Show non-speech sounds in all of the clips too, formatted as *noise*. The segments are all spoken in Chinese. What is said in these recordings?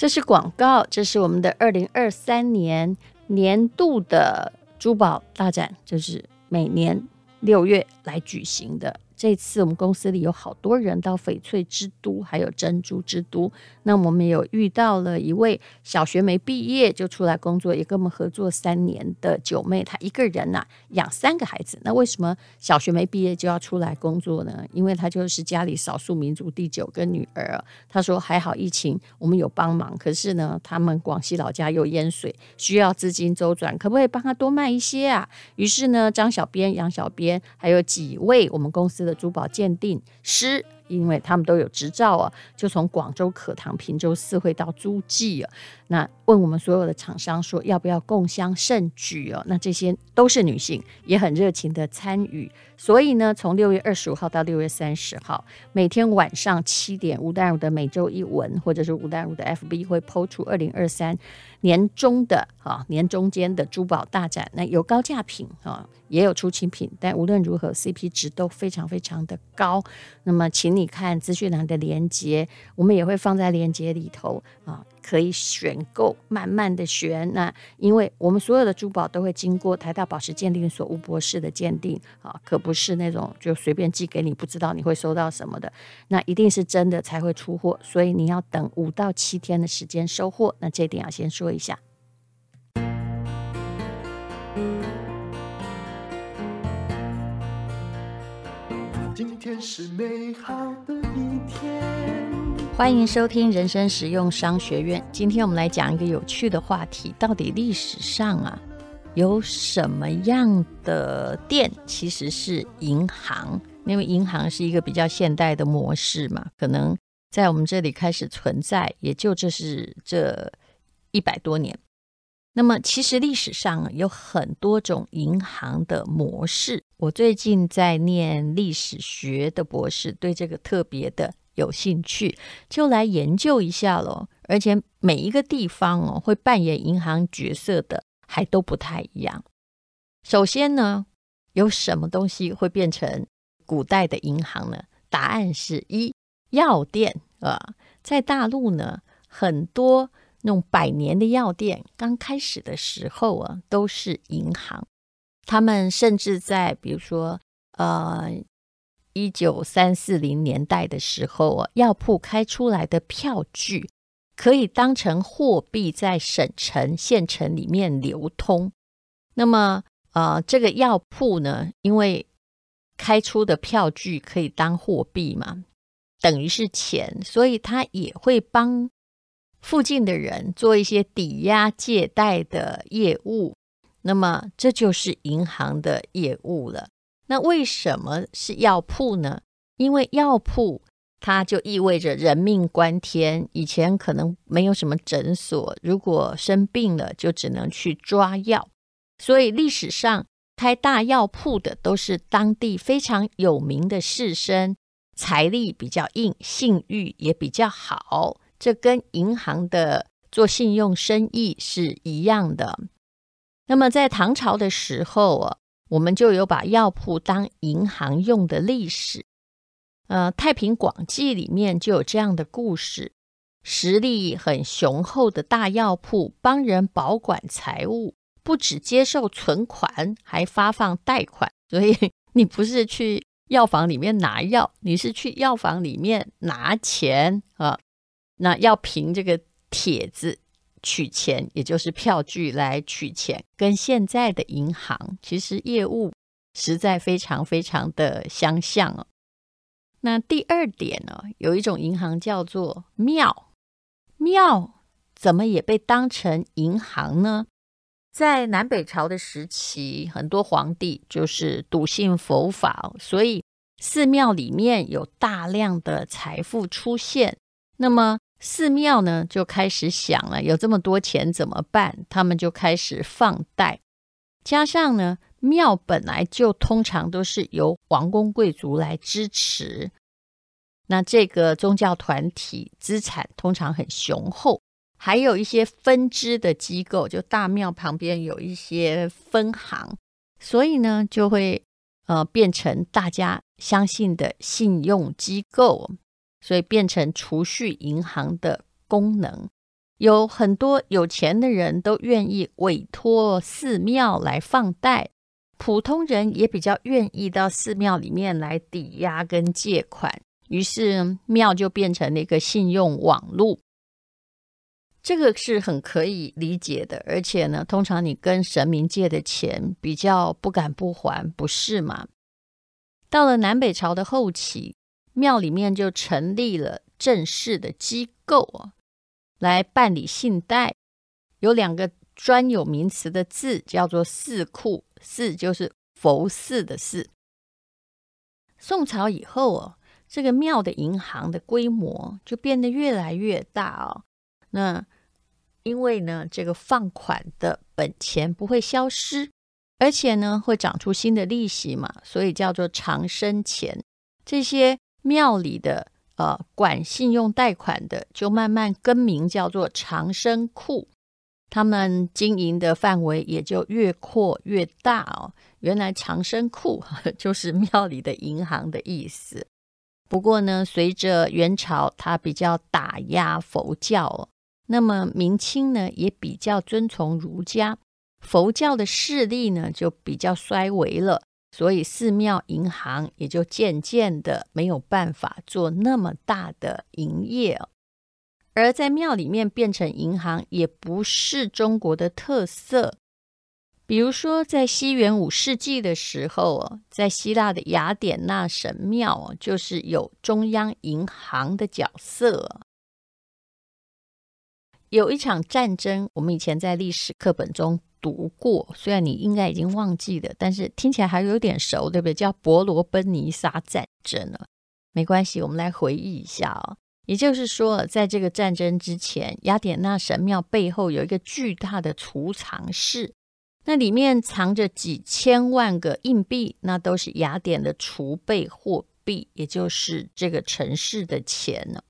这是广告，这是我们的二零二三年年度的珠宝大展，就是每年六月来举行的。这次我们公司里有好多人到翡翠之都，还有珍珠之都。那我们有遇到了一位小学没毕业就出来工作，也跟我们合作三年的九妹，她一个人呐、养三个孩子。那为什么小学没毕业就要出来工作呢？因为她就是家里少数民族第九个女儿。她说还好疫情我们有帮忙，可是呢他们广西老家又淹水，需要资金周转，可不可以帮她多卖一些啊？于是呢张小编、杨小编还有几位我们公司的。珠宝鉴定师，因为他们都有执照啊，就从广州可堂、平洲四会到诸暨啊，那问我们所有的厂商说要不要共襄盛举哦？那这些都是女性，也很热情的参与。所以呢，从六月二十五号到六月三十号，每天晚上七点，吴淡如的每周一文，或者是吴淡如的 FB 会抛出二零二三年中的啊年中间的珠宝大展。那有高价品啊。也有出清品，但无论如何，CP 值都非常非常的高。那么，请你看资讯栏的链接，我们也会放在链接里头啊，可以选购，慢慢的选。那因为我们所有的珠宝都会经过台大宝石鉴定所吴博士的鉴定啊，可不是那种就随便寄给你，不知道你会收到什么的。那一定是真的才会出货，所以你要等五到七天的时间收货。那这点要先说一下。今天是美好的一天。欢迎收听人生实用商学院。今天我们来讲一个有趣的话题：到底历史上啊有什么样的店其实是银行？因为银行是一个比较现代的模式嘛，可能在我们这里开始存在，也就这是这一百多年。那么，其实历史上有很多种银行的模式。我最近在念历史学的博士，对这个特别的有兴趣，就来研究一下喽。而且每一个地方哦，会扮演银行角色的还都不太一样。首先呢，有什么东西会变成古代的银行呢？答案是一药店啊，在大陆呢，很多。那种百年的药店，刚开始的时候啊，都是银行。他们甚至在比如说，呃，一九三四零年代的时候啊，药铺开出来的票据可以当成货币在省城、县城里面流通。那么，呃，这个药铺呢，因为开出的票据可以当货币嘛，等于是钱，所以他也会帮。附近的人做一些抵押借贷的业务，那么这就是银行的业务了。那为什么是药铺呢？因为药铺它就意味着人命关天。以前可能没有什么诊所，如果生病了就只能去抓药，所以历史上开大药铺的都是当地非常有名的士绅，财力比较硬，信誉也比较好。这跟银行的做信用生意是一样的。那么在唐朝的时候啊，我们就有把药铺当银行用的历史。呃，《太平广记》里面就有这样的故事：实力很雄厚的大药铺帮人保管财物，不只接受存款，还发放贷款。所以你不是去药房里面拿药，你是去药房里面拿钱啊。那要凭这个帖子取钱，也就是票据来取钱，跟现在的银行其实业务实在非常非常的相像哦。那第二点呢，有一种银行叫做庙，庙怎么也被当成银行呢？在南北朝的时期，很多皇帝就是笃信佛法，所以寺庙里面有大量的财富出现。那么寺庙呢，就开始想了，有这么多钱怎么办？他们就开始放贷，加上呢，庙本来就通常都是由王公贵族来支持，那这个宗教团体资产通常很雄厚，还有一些分支的机构，就大庙旁边有一些分行，所以呢，就会呃变成大家相信的信用机构。所以变成储蓄银行的功能。有很多有钱的人都愿意委托寺庙来放贷，普通人也比较愿意到寺庙里面来抵押跟借款，于是庙就变成了一个信用网络。这个是很可以理解的，而且呢，通常你跟神明借的钱比较不敢不还，不是吗？到了南北朝的后期，庙里面就成立了正式的机构来办理信贷，有两个专有名词的字，叫做寺库，寺就是佛寺的寺。宋朝以后哦，这个庙的银行的规模就变得越来越大哦。那因为呢，这个放款的本钱不会消失，而且呢会长出新的利息嘛，所以叫做长生钱。这些庙里的呃管信用贷款的，就慢慢更名叫做长生库，他们经营的范围也就越扩越大哦。原来长生库 *laughs* 就是庙里的银行的意思。不过呢，随着元朝它比较打压佛教哦。那么明清呢，也比较遵从儒家，佛教的势力呢就比较衰微了，所以寺庙银行也就渐渐的没有办法做那么大的营业。而在庙里面变成银行，也不是中国的特色。比如说，在西元五世纪的时候，在希腊的雅典娜神庙，就是有中央银行的角色。有一场战争，我们以前在历史课本中读过，虽然你应该已经忘记了，但是听起来还有点熟，对不对？叫伯罗奔尼撒战争呢。没关系，我们来回忆一下哦。也就是说，在这个战争之前，雅典娜神庙背后有一个巨大的储藏室，那里面藏着几千万个硬币，那都是雅典的储备货币，也就是这个城市的钱呢。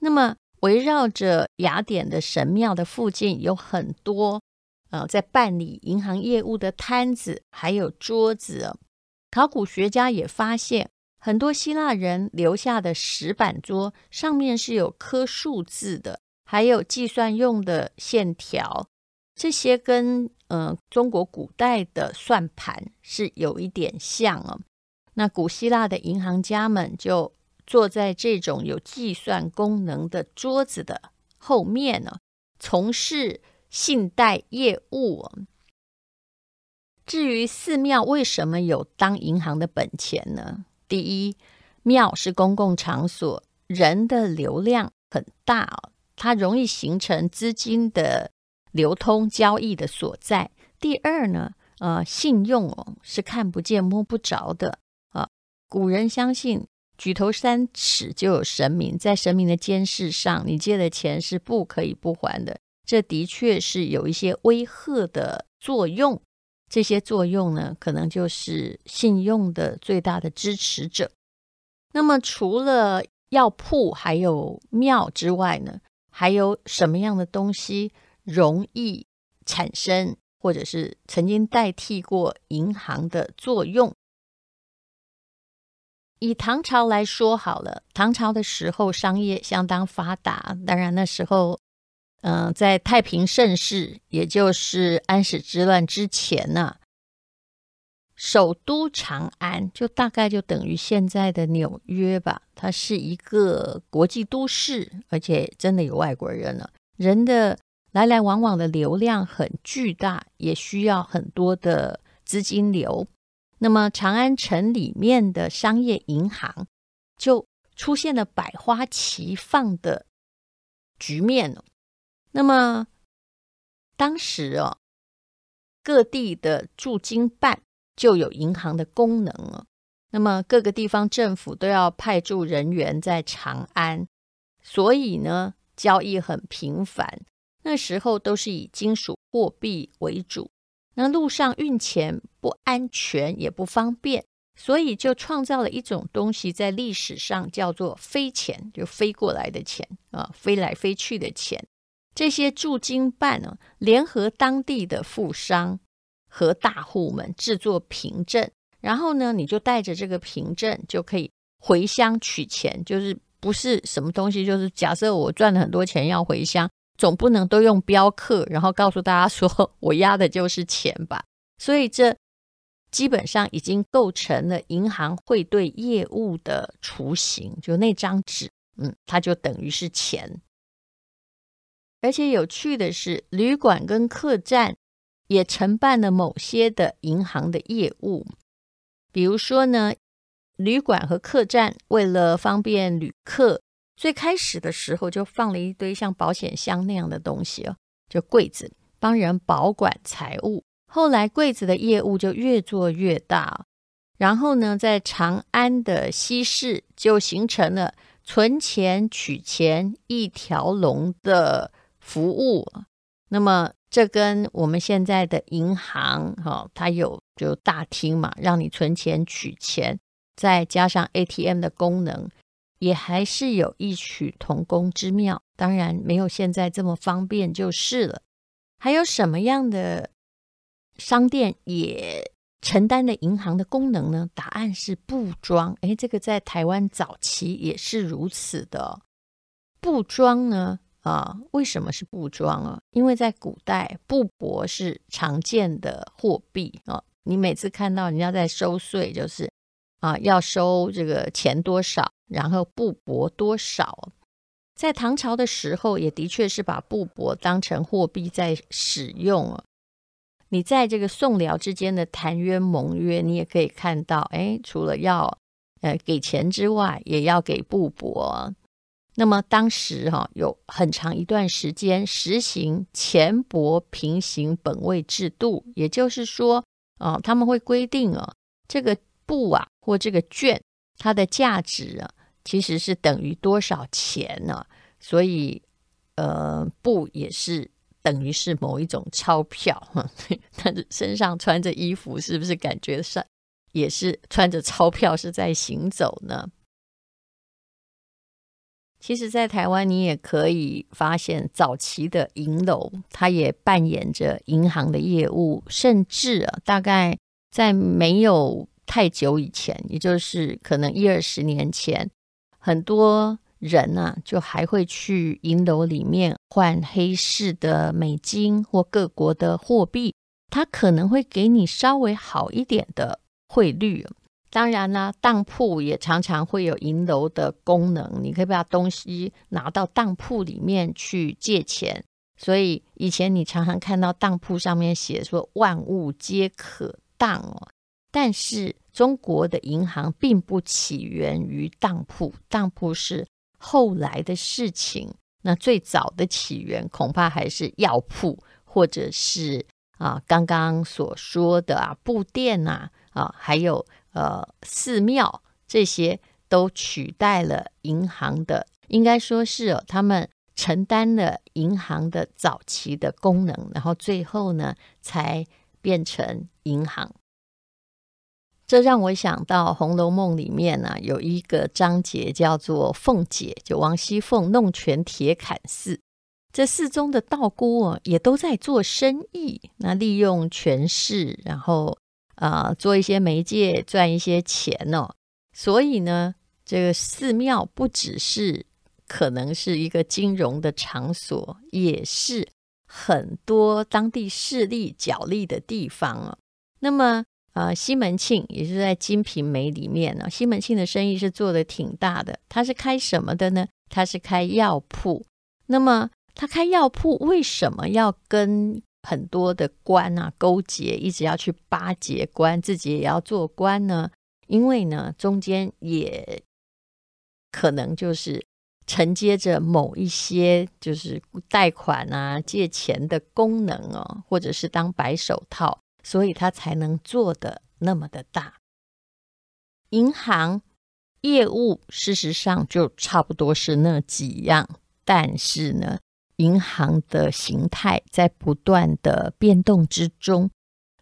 那么围绕着雅典的神庙的附近有很多，呃，在办理银行业务的摊子，还有桌子。考古学家也发现，很多希腊人留下的石板桌上面是有刻数字的，还有计算用的线条，这些跟呃中国古代的算盘是有一点像哦。那古希腊的银行家们就。坐在这种有计算功能的桌子的后面呢，从事信贷业务。至于寺庙为什么有当银行的本钱呢？第一，庙是公共场所，人的流量很大哦，它容易形成资金的流通交易的所在。第二呢，呃，信用哦是看不见摸不着的啊，古人相信。举头三尺就有神明，在神明的监视上，你借的钱是不可以不还的。这的确是有一些威吓的作用，这些作用呢，可能就是信用的最大的支持者。那么，除了药铺还有庙之外呢，还有什么样的东西容易产生，或者是曾经代替过银行的作用？以唐朝来说好了，唐朝的时候商业相当发达，当然那时候，嗯、在太平盛世，也就是安史之乱之前呢、首都长安就大概就等于现在的纽约吧，它是一个国际都市，而且真的有外国人了，人的来来往往的流量很巨大，也需要很多的资金流。那么长安城里面的商业银行就出现了百花齐放的局面。那么当时哦，各地的驻京办就有银行的功能了。那么各个地方政府都要派驻人员在长安，所以呢，交易很频繁。那时候都是以金属货币为主。那路上运钱不安全也不方便，所以就创造了一种东西，在历史上叫做飞钱，就飞过来的钱啊，飞来飞去的钱。这些驻京办呢，联合当地的富商和大户们制作凭证，然后呢，你就带着这个凭证就可以回乡取钱，就是不是什么东西，就是假设我赚了很多钱要回乡，总不能都用标刻，然后告诉大家说我押的就是钱吧？所以这基本上已经构成了银行汇兑业务的雏形，就那张纸，嗯，它就等于是钱。而且有趣的是，旅馆跟客栈也承办了某些的银行的业务，比如说呢，旅馆和客栈为了方便旅客，最开始的时候就放了一堆像保险箱那样的东西哦，就柜子，帮人保管财物。后来柜子的业务就越做越大，然后呢，在长安的西市就形成了存钱取钱一条龙的。服务，那么这跟我们现在的银行哈、哦，它有就大厅嘛，让你存钱取钱，再加上 ATM 的功能，也还是有异曲同工之妙。当然没有现在这么方便就是了。还有什么样的商店也承担了银行的功能呢？答案是布庄。诶，这个在台湾早期也是如此的。布庄呢？啊，为什么是布庄啊？因为在古代，布帛是常见的货币啊。你每次看到人家在收税，就是啊，要收这个钱多少，然后布帛多少。在唐朝的时候，也的确是把布帛当成货币在使用啊。你在这个宋辽之间的谈约盟约，你也可以看到，哎，除了要呃给钱之外，也要给布帛。那么当时哈、有很长一段时间实行钱帛平行本位制度，也就是说啊，他们会规定啊，这个布啊或这个绢它的价值啊其实是等于多少钱呢、所以呃，布也是等于是某一种钞票哈。*laughs* 但是身上穿着衣服，是不是感觉上也是穿着钞票是在行走呢？其实，在台湾，你也可以发现早期的银楼，它也扮演着银行的业务，甚至啊，大概在没有太久以前，也就是可能一二十年前，很多人呢、啊，就还会去银楼里面换黑市的美金或各国的货币，它可能会给你稍微好一点的汇率。当然啦，当铺也常常会有银楼的功能，你可以把东西拿到当铺里面去借钱。所以以前你常常看到当铺上面写说“万物皆可当”哦。但是中国的银行并不起源于当铺，当铺是后来的事情。那最早的起源恐怕还是药铺，或者是啊刚刚所说的啊布店呐啊，啊还有。呃，寺庙这些都取代了银行的，应该说是哦，他们承担了银行的早期的功能，然后最后呢，才变成银行。这让我想到《红楼梦》里面呢，有一个章节叫做“凤姐”，就王熙凤弄权铁槛寺，这寺中的道姑哦，也都在做生意，那利用权势，然后。啊、呃，做一些媒介赚一些钱哦，所以呢，这个寺庙不只是可能是一个金融的场所，也是很多当地势力角力的地方哦。那么，呃，西门庆也是在《金瓶梅》里面呢，西门庆的生意是做得挺大的。他是开什么的呢？他是开药铺。那么，他开药铺为什么要跟？很多的官啊，勾结，一直要去巴结官，自己也要做官呢。因为呢，中间也可能就是承接着某一些就是贷款啊、借钱的功能哦，或者是当白手套，所以他才能做得那么的大。银行业务事实上就差不多是那几样，但是呢。银行的形态在不断的变动之中。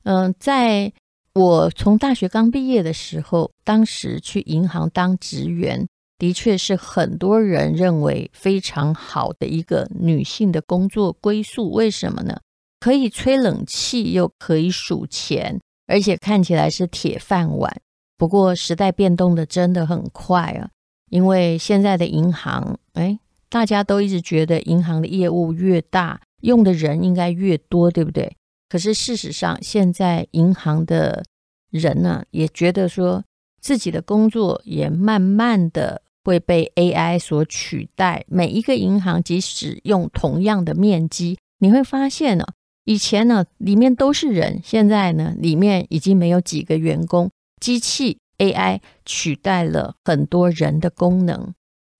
嗯、在我从大学刚毕业的时候，当时去银行当职员，的确是很多人认为非常好的一个女性的工作归宿。为什么呢？可以吹冷气，又可以数钱，而且看起来是铁饭碗。不过时代变动的真的很快啊，因为现在的银行，哎。大家都一直觉得银行的业务越大，用的人应该越多，对不对？可是事实上，现在银行的人呢，也觉得说自己的工作也慢慢的会被 AI 所取代。每一个银行，即使用同样的面积，你会发现呢，以前呢里面都是人，现在呢里面已经没有几个员工，机器 AI 取代了很多人的功能。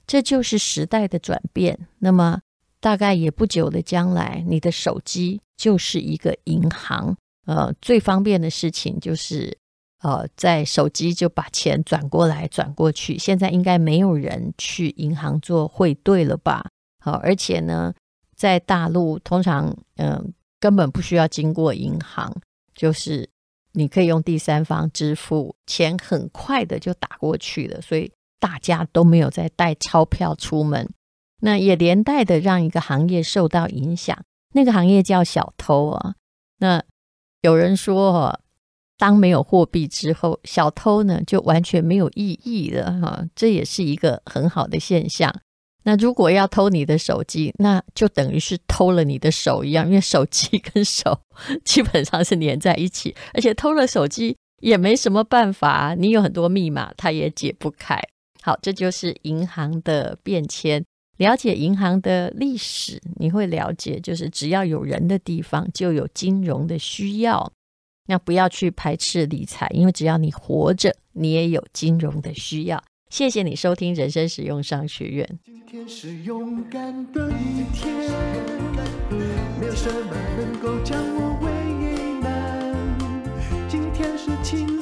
这就是时代的转变。那么，大概也不久的将来，你的手机就是一个银行。呃，最方便的事情就是，呃，在手机就把钱转过来、转过去。现在应该没有人去银行做汇兑了吧？好，而且呢，在大陆通常，嗯、根本不需要经过银行，就是你可以用第三方支付，钱很快的就打过去了。所以。大家都没有再带钞票出门，那也连带的让一个行业受到影响。那个行业叫小偷啊。那有人说，当没有货币之后，小偷呢就完全没有意义了哈。这也是一个很好的现象。那如果要偷你的手机，那就等于是偷了你的手一样，因为手机跟手基本上是连在一起，而且偷了手机也没什么办法，你有很多密码，它也解不开。好，这就是银行的变迁。了解银行的历史，你会了解，就是只要有人的地方，就有金融的需要。那不要去排斥理财，因为只要你活着，你也有金融的需要。谢谢你收听人生实用商学院。今天是勇敢的一天，没有什么能够将我为难。今天是轻